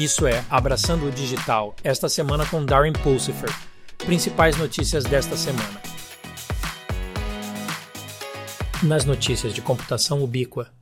Isso é Abraçando o Digital, esta semana com Darren Pulsifer. Principais notícias desta semana. Nas notícias de computação ubíqua.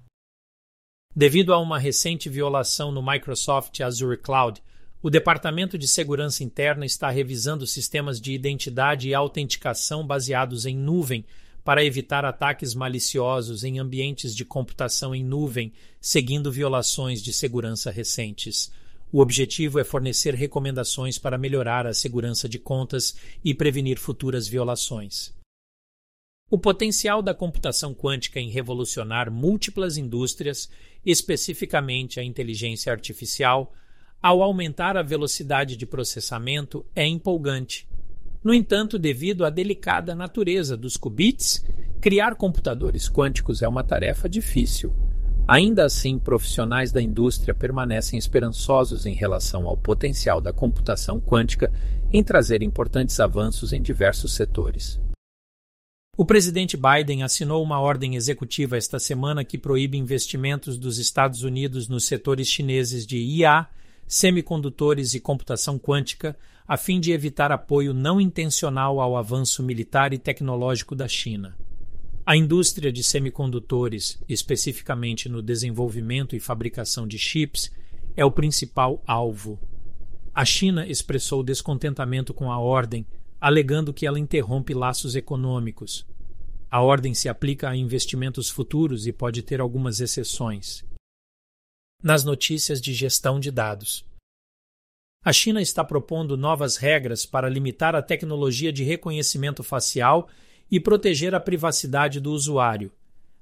Devido a uma recente violação no Microsoft Azure Cloud, o Departamento de Segurança Interna está revisando sistemas de identidade e autenticação baseados em nuvem para evitar ataques maliciosos em ambientes de computação em nuvem, seguindo violações de segurança recentes. O objetivo é fornecer recomendações para melhorar a segurança de contas e prevenir futuras violações. O potencial da computação quântica em revolucionar múltiplas indústrias, especificamente a inteligência artificial, ao aumentar a velocidade de processamento, é empolgante. No entanto, devido à delicada natureza dos qubits, criar computadores quânticos é uma tarefa difícil. Ainda assim, profissionais da indústria permanecem esperançosos em relação ao potencial da computação quântica em trazer importantes avanços em diversos setores. O presidente Biden assinou uma ordem executiva esta semana que proíbe investimentos dos Estados Unidos nos setores chineses de IA, semicondutores e computação quântica, a fim de evitar apoio não intencional ao avanço militar e tecnológico da China. A indústria de semicondutores, especificamente no desenvolvimento e fabricação de chips, é o principal alvo. A China expressou descontentamento com a ordem, alegando que ela interrompe laços econômicos. A ordem se aplica a investimentos futuros e pode ter algumas exceções. Nas notícias de gestão de dados. A China está propondo novas regras para limitar a tecnologia de reconhecimento facial e proteger a privacidade do usuário.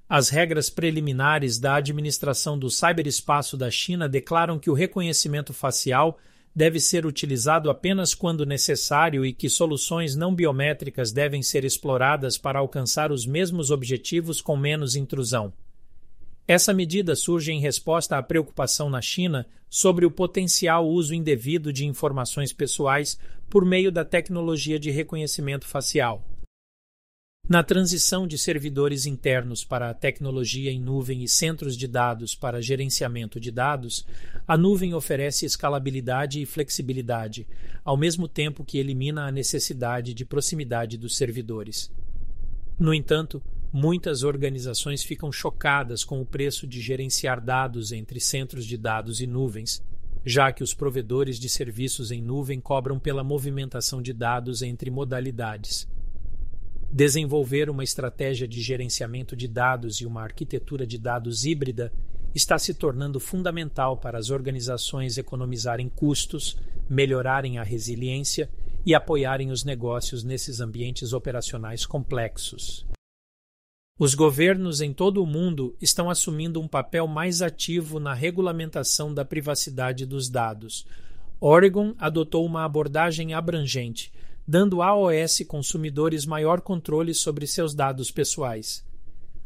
As regras preliminares da administração do ciberespaço da China declaram que o reconhecimento facial deve ser utilizado apenas quando necessário e que soluções não biométricas devem ser exploradas para alcançar os mesmos objetivos com menos intrusão. Essa medida surge em resposta à preocupação na China sobre o potencial uso indevido de informações pessoais por meio da tecnologia de reconhecimento facial. Na transição de servidores internos para a tecnologia em nuvem e centros de dados para gerenciamento de dados, a nuvem oferece escalabilidade e flexibilidade, ao mesmo tempo que elimina a necessidade de proximidade dos servidores. No entanto, muitas organizações ficam chocadas com o preço de gerenciar dados entre centros de dados e nuvens, já que os provedores de serviços em nuvem cobram pela movimentação de dados entre modalidades. Desenvolver uma estratégia de gerenciamento de dados e uma arquitetura de dados híbrida está se tornando fundamental para as organizações economizarem custos, melhorarem a resiliência e apoiarem os negócios nesses ambientes operacionais complexos. Os governos em todo o mundo estão assumindo um papel mais ativo na regulamentação da privacidade dos dados. Oregon adotou uma abordagem abrangente, dando AOS consumidores maior controle sobre seus dados pessoais.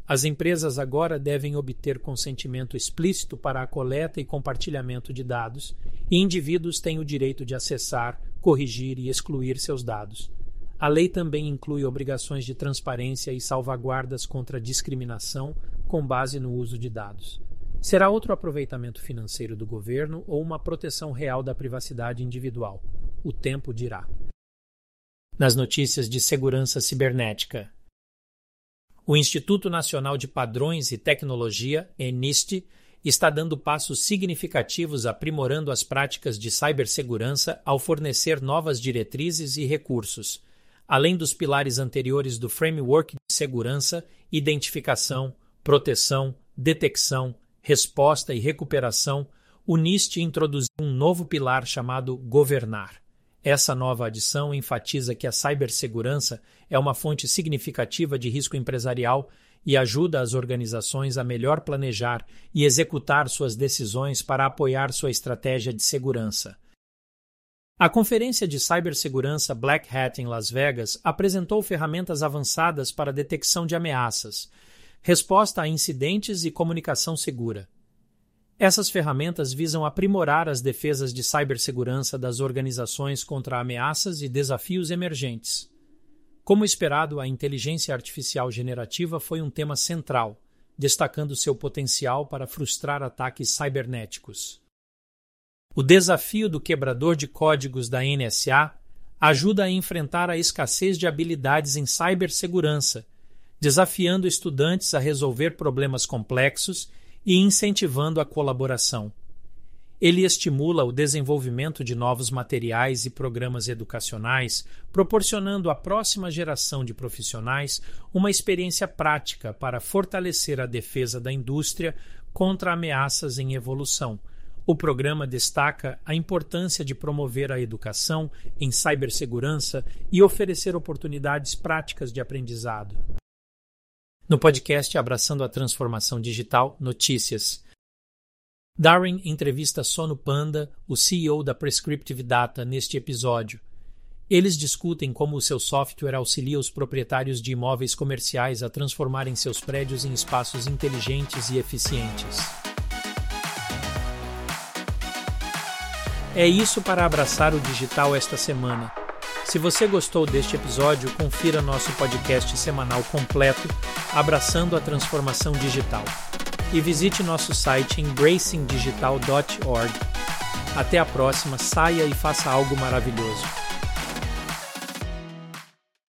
As empresas agora devem obter consentimento explícito para a coleta e compartilhamento de dados, e indivíduos têm o direito de acessar, corrigir e excluir seus dados. A lei também inclui obrigações de transparência e salvaguardas contra discriminação com base no uso de dados. Será outro aproveitamento financeiro do governo ou uma proteção real da privacidade individual? O tempo dirá nas notícias de segurança cibernética. O Instituto Nacional de Padrões e Tecnologia, ENIST, está dando passos significativos aprimorando as práticas de cibersegurança ao fornecer novas diretrizes e recursos, além dos pilares anteriores do framework de segurança, identificação, proteção, detecção, resposta e recuperação. O NIST introduziu um novo pilar chamado governar. Essa nova adição enfatiza que a cibersegurança é uma fonte significativa de risco empresarial e ajuda as organizações a melhor planejar e executar suas decisões para apoiar sua estratégia de segurança. A conferência de cibersegurança Black Hat em Las Vegas apresentou ferramentas avançadas para detecção de ameaças, resposta a incidentes e comunicação segura. Essas ferramentas visam aprimorar as defesas de cibersegurança das organizações contra ameaças e desafios emergentes. Como esperado, a inteligência artificial generativa foi um tema central, destacando seu potencial para frustrar ataques cibernéticos. O desafio do quebrador de códigos da NSA ajuda a enfrentar a escassez de habilidades em cibersegurança, desafiando estudantes a resolver problemas complexos e incentivando a colaboração. Ele estimula o desenvolvimento de novos materiais e programas educacionais, proporcionando à próxima geração de profissionais uma experiência prática para fortalecer a defesa da indústria contra ameaças em evolução. O programa destaca a importância de promover a educação em cibersegurança e oferecer oportunidades práticas de aprendizado. No podcast Abraçando a Transformação Digital, notícias. Darren entrevista Sono Panda, o CEO da Prescriptive Data, neste episódio. Eles discutem como o seu software auxilia os proprietários de imóveis comerciais a transformarem seus prédios em espaços inteligentes e eficientes. É isso para abraçar o digital esta semana. Se você gostou deste episódio, confira nosso podcast semanal completo Abraçando a Transformação Digital e visite nosso site embracingdigital.org. Até a próxima, saia e faça algo maravilhoso.